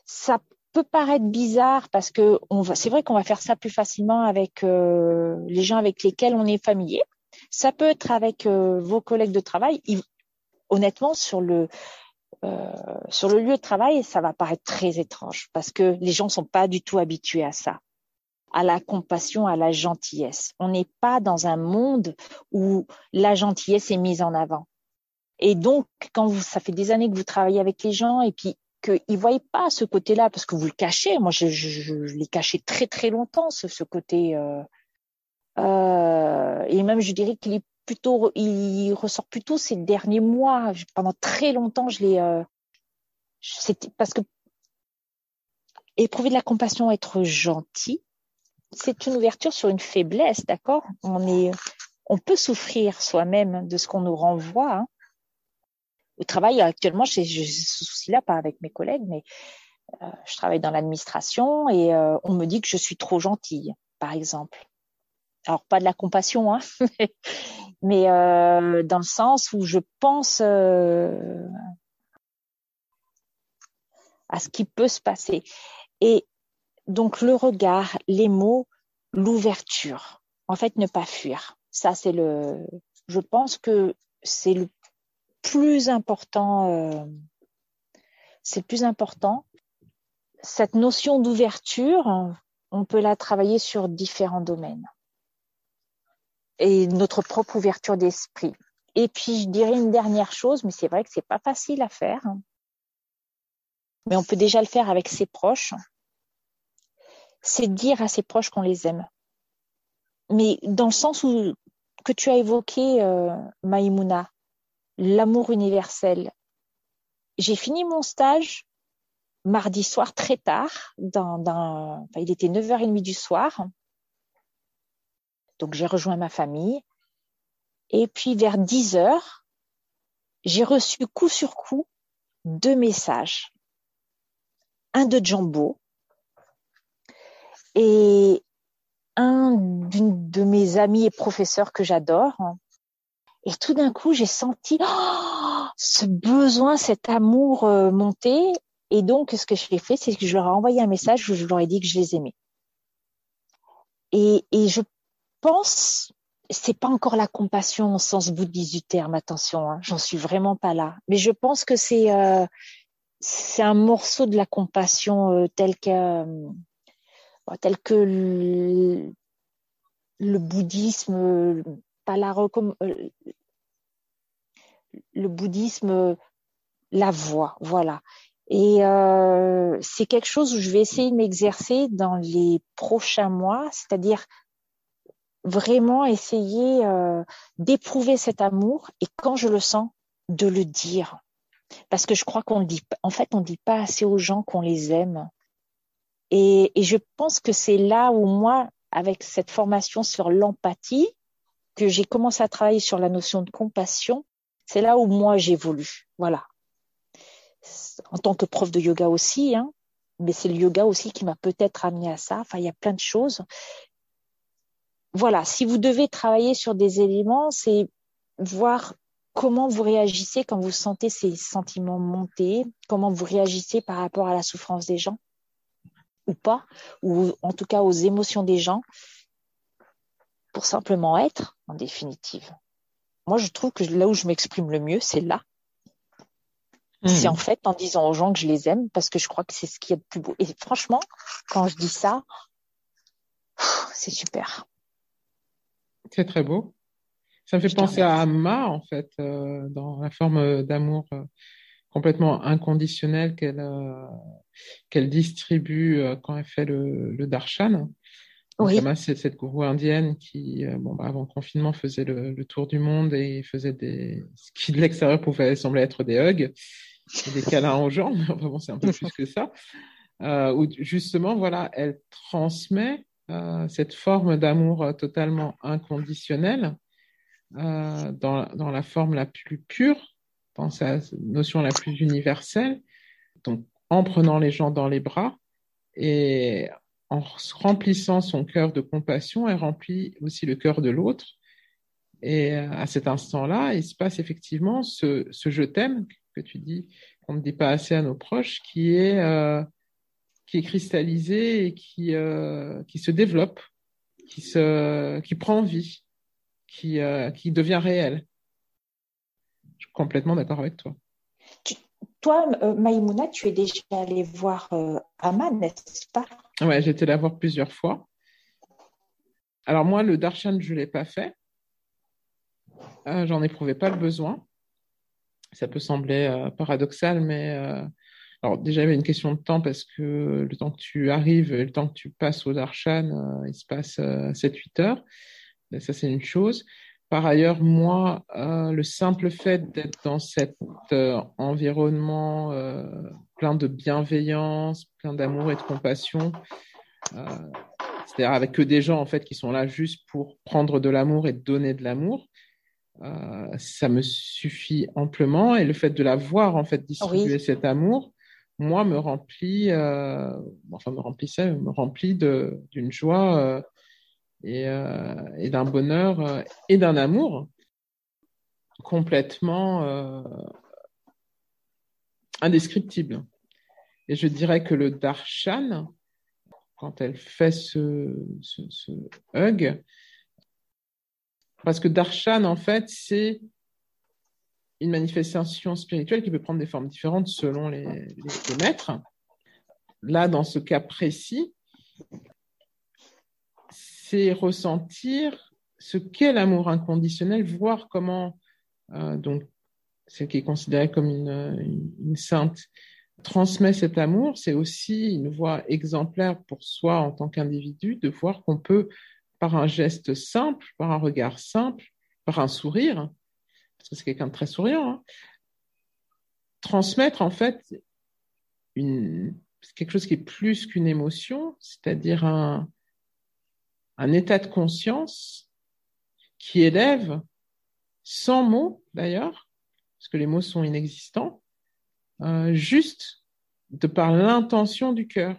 Ça peut paraître bizarre parce que c'est vrai qu'on va faire ça plus facilement avec euh, les gens avec lesquels on est familier. Ça peut être avec euh, vos collègues de travail honnêtement, sur le, euh, sur le lieu de travail, ça va paraître très étrange parce que les gens sont pas du tout habitués à ça, à la compassion, à la gentillesse. On n'est pas dans un monde où la gentillesse est mise en avant. Et donc, quand vous, ça fait des années que vous travaillez avec les gens et puis qu'ils ne voient pas ce côté-là parce que vous le cachez. Moi, je, je, je l'ai caché très très longtemps, ce, ce côté. Euh, euh, et même, je dirais qu'il est plutôt, il ressort plutôt ces derniers mois. Pendant très longtemps, je l'ai, euh, c'était parce que éprouver de la compassion, être gentil, c'est une ouverture sur une faiblesse, d'accord? On est, on peut souffrir soi-même de ce qu'on nous renvoie. Hein. Au travail, actuellement, j'ai ce souci-là, pas avec mes collègues, mais euh, je travaille dans l'administration et euh, on me dit que je suis trop gentille, par exemple alors pas de la compassion, hein, mais euh, dans le sens où je pense à ce qui peut se passer. Et donc le regard, les mots, l'ouverture. En fait, ne pas fuir. Ça, c'est le. Je pense que c'est le plus important. Euh, c'est plus important. Cette notion d'ouverture, on peut la travailler sur différents domaines et notre propre ouverture d'esprit. Et puis, je dirais une dernière chose, mais c'est vrai que c'est pas facile à faire. Mais on peut déjà le faire avec ses proches. c'est dire à ses proches qu'on les aime. Mais dans le sens où que tu as évoqué, euh, Maïmouna, l'amour universel. J'ai fini mon stage mardi soir très tard, il était 9h30 du soir. Donc j'ai rejoint ma famille. Et puis vers 10 heures, j'ai reçu coup sur coup deux messages. Un de Jumbo et un d'une de mes amis et professeurs que j'adore. Et tout d'un coup, j'ai senti oh, ce besoin, cet amour euh, monter. Et donc, ce que j'ai fait, c'est que je leur ai envoyé un message où je leur ai dit que je les aimais. Et, et je pense, c'est pas encore la compassion au sens bouddhiste du terme, attention, hein, j'en suis vraiment pas là. Mais je pense que c'est euh, c'est un morceau de la compassion euh, tel que euh, tel que le, le bouddhisme, pas euh, le bouddhisme la voix, voilà. Et euh, c'est quelque chose où je vais essayer de m'exercer dans les prochains mois, c'est-à-dire vraiment essayer euh, d'éprouver cet amour et quand je le sens, de le dire. Parce que je crois qu'on dit, en fait, on dit pas assez aux gens qu'on les aime. Et je pense que c'est là où moi, avec cette formation sur l'empathie, que j'ai commencé à travailler sur la notion de compassion, c'est là où moi j'évolue. Voilà. En tant que prof de yoga aussi, hein, mais c'est le yoga aussi qui m'a peut-être amené à ça. Enfin, il y a plein de choses. Voilà, si vous devez travailler sur des éléments, c'est voir comment vous réagissez quand vous sentez ces sentiments monter, comment vous réagissez par rapport à la souffrance des gens ou pas, ou en tout cas aux émotions des gens, pour simplement être, en définitive. Moi, je trouve que là où je m'exprime le mieux, c'est là. C'est hmm. en fait en disant aux gens que je les aime, parce que je crois que c'est ce qui est le plus beau. Et franchement, quand je dis ça, c'est super. C'est très beau. Ça me fait penser à Amma, en fait, euh, dans la forme d'amour euh, complètement inconditionnel qu'elle euh, qu'elle distribue euh, quand elle fait le, le darshan. Oui. C'est cette gourou indienne qui, euh, bon, bah, avant le confinement, faisait le, le, tour du monde et faisait des ce qui de l'extérieur pouvait sembler être des hugs, des câlins aux gens. Mais enfin bon, c'est un peu plus que ça. Euh, où justement, voilà, elle transmet euh, cette forme d'amour totalement inconditionnel euh, dans, dans la forme la plus pure dans sa notion la plus universelle, donc en prenant les gens dans les bras et en remplissant son cœur de compassion, elle remplit aussi le cœur de l'autre. Et euh, à cet instant-là, il se passe effectivement ce, ce je t'aime que tu dis, qu'on ne dit pas assez à nos proches, qui est, euh, qui est cristallisé et qui, euh, qui se développe, qui, se, qui prend vie, qui, qui devient réel complètement d'accord avec toi. toi, Maïmouna, tu es déjà allée voir Aman, n'est-ce pas? Ouais, j'étais là voir plusieurs fois. Alors moi, le darshan, je ne l'ai pas fait. Euh, J'en éprouvais pas le besoin. Ça peut sembler euh, paradoxal, mais alors déjà il y avait une question de temps parce que le temps que tu arrives et le temps que tu passes au darshan, il se passe 7-8 heures. ça c'est une chose. Par ailleurs, moi, euh, le simple fait d'être dans cet euh, environnement euh, plein de bienveillance, plein d'amour et de compassion, euh, c'est-à-dire avec que des gens en fait qui sont là juste pour prendre de l'amour et donner de l'amour, euh, ça me suffit amplement. Et le fait de la voir en fait distribuer oui. cet amour, moi, me remplit, enfin me remplissait, me remplit d'une joie et, euh, et d'un bonheur euh, et d'un amour complètement euh, indescriptible. Et je dirais que le darshan, quand elle fait ce, hug, parce que darshan, en fait, c'est une manifestation spirituelle qui peut prendre des formes différentes selon les, les, maîtres. Là, dans ce cas précis, c'est ressentir ce qu'est l'amour inconditionnel, voir comment, euh, donc, celle qui est considérée comme une sainte, transmet cet amour, c'est aussi une voie exemplaire pour soi en tant qu'individu de voir qu'on peut, par un geste simple, par un regard simple, par un sourire, parce que c'est quelqu'un de très souriant, hein, transmettre en fait quelque chose qui est plus qu'une émotion, c'est-à-dire un état de conscience qui élève, sans mots d'ailleurs, parce que les mots sont inexistants, euh, juste de par l'intention du cœur.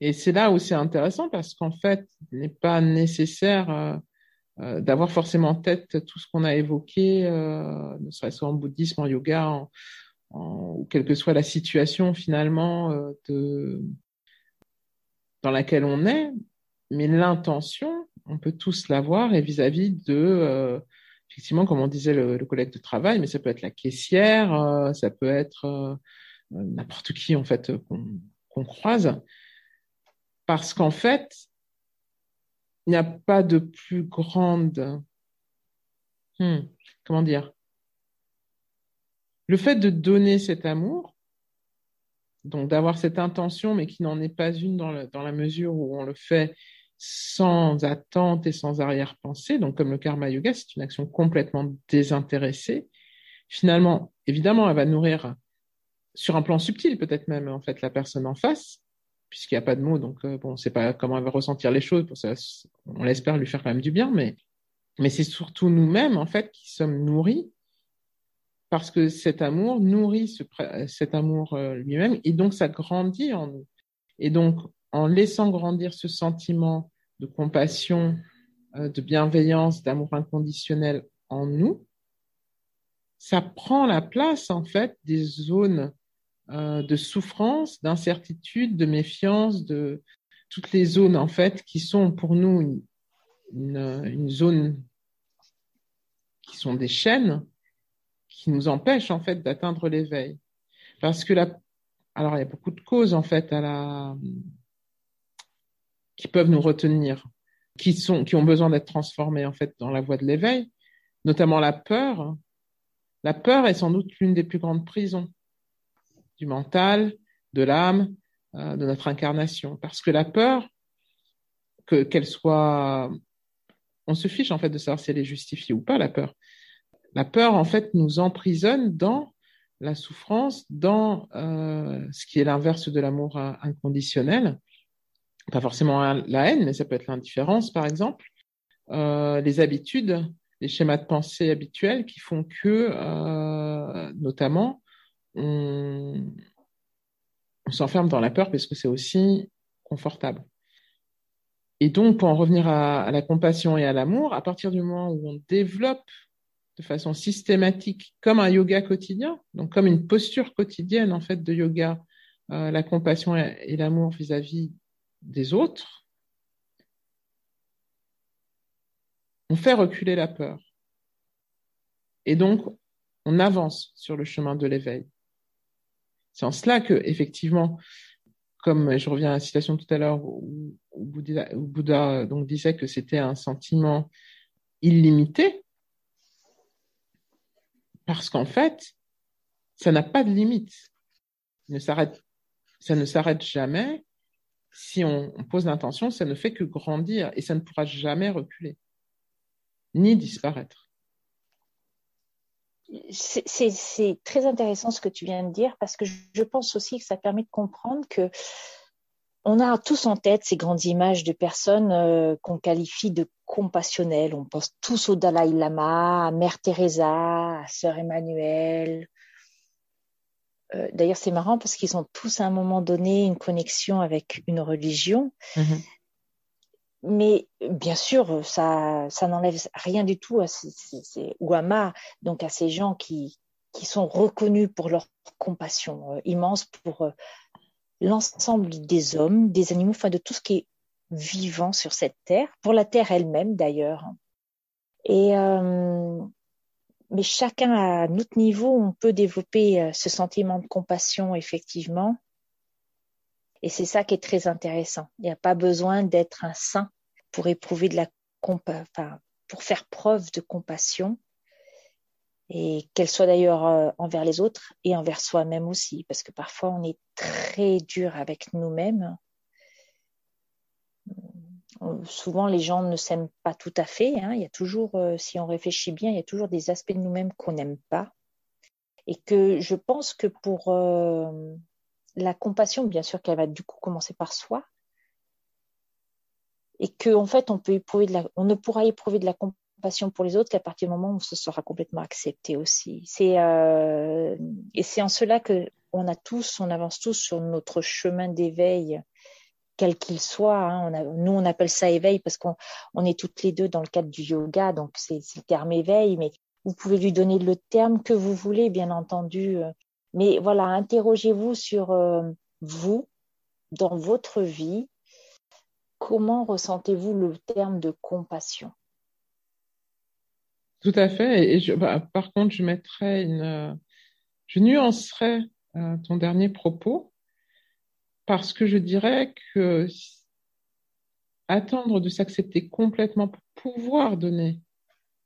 Et c'est là où c'est intéressant parce qu'en fait, il n'est pas nécessaire euh, euh, d'avoir forcément en tête tout ce qu'on a évoqué, ne serait-ce en bouddhisme, en yoga, ou quelle que soit la situation finalement de, dans laquelle on est. Mais l'intention, on peut tous l'avoir et vis-à-vis de effectivement, comme on disait, le, collègue de travail, mais ça peut être la caissière, euh, ça peut être euh, n'importe qui en fait qu'on croise, parce qu'en fait, il n'y a pas de plus grande, hmm, comment dire, le fait de donner cet amour, donc d'avoir cette intention, mais qui n'en est pas une dans la mesure où on le fait sans attente et sans arrière-pensée. Donc, comme le karma yoga, c'est une action complètement désintéressée. Finalement, évidemment, elle va nourrir sur un plan subtil, peut-être même, en fait, la personne en face, puisqu'il n'y a pas de mots. Donc, euh, bon, on ne sait pas comment elle va ressentir les choses. Pour ça, on l'espère lui faire quand même du bien, mais, mais c'est surtout nous-mêmes, en fait, qui sommes nourris parce que cet amour nourrit ce, cet amour euh, lui-même et donc ça grandit en nous. Et donc, en laissant grandir ce sentiment de compassion, euh, de bienveillance, d'amour inconditionnel en nous, ça prend la place en fait des zones euh, de souffrance, d'incertitude, de méfiance, de toutes les zones en fait qui sont pour nous une, zone qui sont des chaînes qui nous empêchent en fait d'atteindre l'éveil. Parce que la, alors il y a beaucoup de causes en fait à la qui peuvent nous retenir, qui, sont, qui ont besoin d'être transformés en fait dans la voie de l'éveil, notamment la peur. La peur est sans doute l'une des plus grandes prisons du mental, de l'âme, euh, de notre incarnation. Parce que la peur, que, qu'elle soit... On se fiche en fait de savoir si elle est justifiée ou pas, la peur. La peur, en fait, nous emprisonne dans la souffrance, dans euh, ce qui est l'inverse de l'amour inconditionnel, pas forcément la haine, mais ça peut être l'indifférence, par exemple, euh, les habitudes, les schémas de pensée habituels qui font que, euh, notamment, on, s'enferme dans la peur parce que c'est aussi confortable. Et donc, pour en revenir à, la compassion et à l'amour, à partir du moment où on développe de façon systématique, comme un yoga quotidien, donc comme une posture quotidienne en fait de yoga, euh, la compassion et, l'amour vis-à-vis des autres, on fait reculer la peur. Et donc, on avance sur le chemin de l'éveil. C'est en cela que, effectivement, comme je reviens à la citation tout à l'heure où, Bouddha, disait que c'était un sentiment illimité, parce qu'en fait, ça n'a pas de limite. ça ne s'arrête jamais si on, pose l'intention, ça ne fait que grandir et ça ne pourra jamais reculer, ni disparaître. C'est très intéressant ce que tu viens de dire parce que je pense aussi que ça permet de comprendre que on a tous en tête ces grandes images de personnes euh, qu'on qualifie de compassionnelles. On pense tous au Dalai Lama, à Mère Teresa, à Sœur Emmanuel, euh, d'ailleurs, c'est marrant parce qu'ils ont tous à un moment donné une connexion avec une religion. Mhm. Mais bien sûr, ça, ça n'enlève rien du tout à ces, Ouama, donc à ces gens qui, qui sont reconnus pour leur compassion euh, immense pour euh, l'ensemble des hommes, des animaux, enfin de tout ce qui est vivant sur cette terre, pour la terre elle-même d'ailleurs. Et mais chacun à notre niveau, on peut développer euh, ce sentiment de compassion, effectivement. Et c'est ça qui est très intéressant. Il n'y a pas besoin d'être un saint pour éprouver de la enfin, pour faire preuve de compassion. et qu'elle soit d'ailleurs euh, envers les autres et envers soi-même aussi, parce que parfois on est très dur avec nous-mêmes. Euh, souvent, les gens ne s'aiment pas tout à fait. Hein. Il y a toujours, euh, si on réfléchit bien, il y a toujours des aspects de nous-mêmes qu'on n'aime pas. Et que je pense que pour la compassion, bien sûr qu'elle va du coup commencer par soi, et qu'en en fait, on on ne pourra éprouver de la compassion pour les autres qu'à partir du moment où ce sera complètement accepté aussi. C'est euh, et c'est en cela que on a tous, on avance tous sur notre chemin d'éveil, quel qu'il soit. Hein. Nous, on appelle ça éveil parce qu'on on est toutes les deux dans le cadre du yoga, donc c'est le terme éveil, mais vous pouvez lui donner le terme que vous voulez, bien entendu. Mais voilà, interrogez-vous sur euh, vous, dans votre vie, comment ressentez-vous le terme de compassion? Tout à fait. Et bah, par contre, je mettrais une, je nuancerais euh, ton dernier propos parce que je dirais que attendre de s'accepter complètement pour pouvoir donner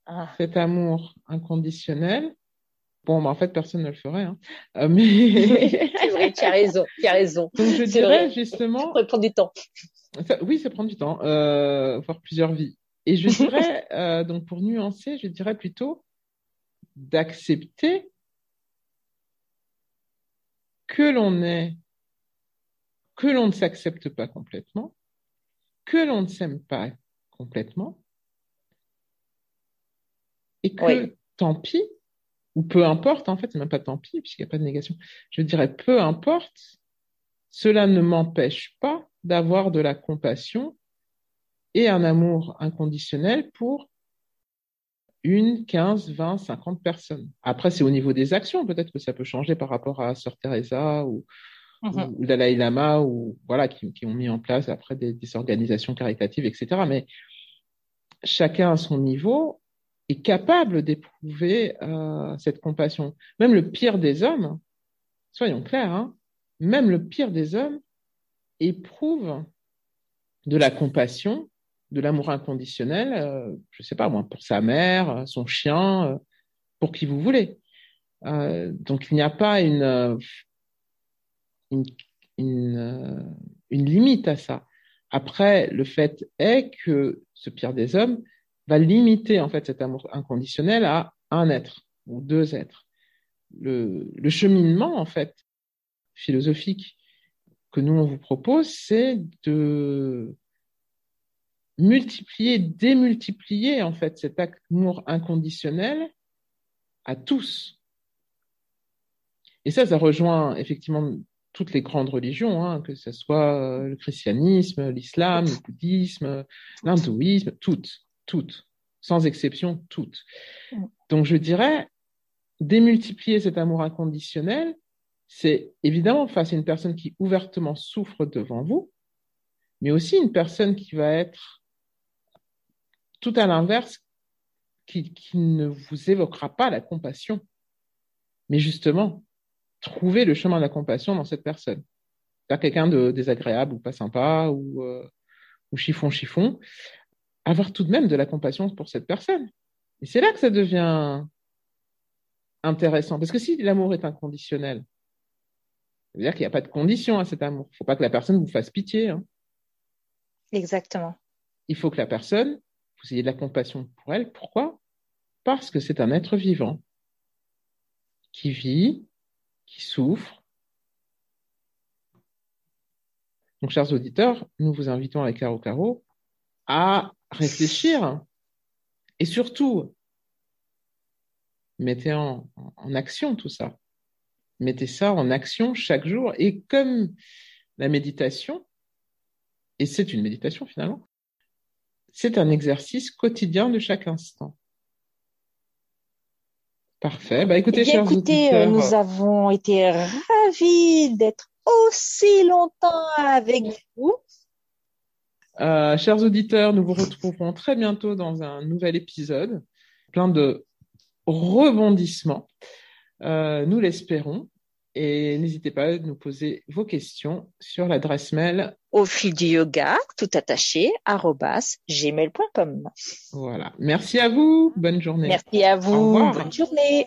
ah. cet amour inconditionnel. Bon, bah, en fait, personne ne le ferait. Hein. Euh, mais... c'est vrai, tu as raison, tu as raison. Donc, je dirais justement. Ça prend du temps. oui, ça prend du temps, euh, voire plusieurs vies. Et je dirais, euh, donc pour nuancer, je dirais plutôt d'accepter que l'on est, que l'on ne s'accepte pas complètement, que l'on ne s'aime pas complètement, et que tant pis, ou peu importe, en fait, c'est même pas tant pis, puisqu'il n'y a pas de négation, je dirais peu importe, cela ne m'empêche pas d'avoir de la compassion et un amour inconditionnel pour une, quinze, vingt, cinquante personnes. Après, c'est au niveau des actions. Peut-être que ça peut changer par rapport à Sœur Teresa ou, mhm. ou, Dalai Lama ou voilà qui, ont mis en place après des, organisations caritatives, etc. Mais chacun à son niveau est capable d'éprouver euh, cette compassion. Même le pire des hommes, soyons clairs, hein, même le pire des hommes éprouve de la compassion de l'amour inconditionnel, euh, je sais pas moi, pour sa mère, son chien, euh, pour qui vous voulez. Euh, donc il n'y a pas une, une, une, une, limite à ça. Après, le fait est que ce pire des hommes va limiter en fait cet amour inconditionnel à un être ou deux êtres. Le, le cheminement en fait philosophique que nous on vous propose, c'est de multiplier, démultiplier en fait cet amour inconditionnel à tous. Et ça, ça rejoint effectivement toutes les grandes religions, hein, que ce soit le christianisme, l'islam, le bouddhisme, l'hindouisme, toutes, toutes, sans exception, toutes. Donc je dirais, démultiplier cet amour inconditionnel, c'est évidemment face à une personne qui ouvertement souffre devant vous, mais aussi une personne qui va être tout à l'inverse, qui, ne vous évoquera pas la compassion. Mais justement, trouver le chemin de la compassion dans cette personne. Pas quelqu'un de désagréable ou pas sympa ou, euh, ou chiffon chiffon. Avoir tout de même de la compassion pour cette personne. Et c'est là que ça devient intéressant. Parce que si l'amour est inconditionnel, ça veut dire qu'il n'y a pas de condition à cet amour. Il ne faut pas que la personne vous fasse pitié. Hein. Exactement. Il faut que la personne vous ayez de la compassion pour elle. Pourquoi? Parce que c'est un être vivant qui vit, qui souffre. Donc, chers auditeurs, nous vous invitons avec Caro Caro à réfléchir et surtout, mettez en, en action tout ça. Mettez ça en action chaque jour. Et comme la méditation, et c'est une méditation finalement, c'est un exercice quotidien de chaque instant. Parfait. Bah, écoutez, eh écoutez, euh, nous avons été ravis d'être aussi longtemps avec vous. Euh, chers auditeurs, nous vous retrouverons très bientôt dans un nouvel épisode, plein de rebondissements. Euh, nous l'espérons. Et n'hésitez pas à nous poser vos questions sur l'adresse mail au fil du yoga, tout attaché, gmail.com. Voilà. Merci à vous. Bonne journée. Merci à vous. Bonne journée.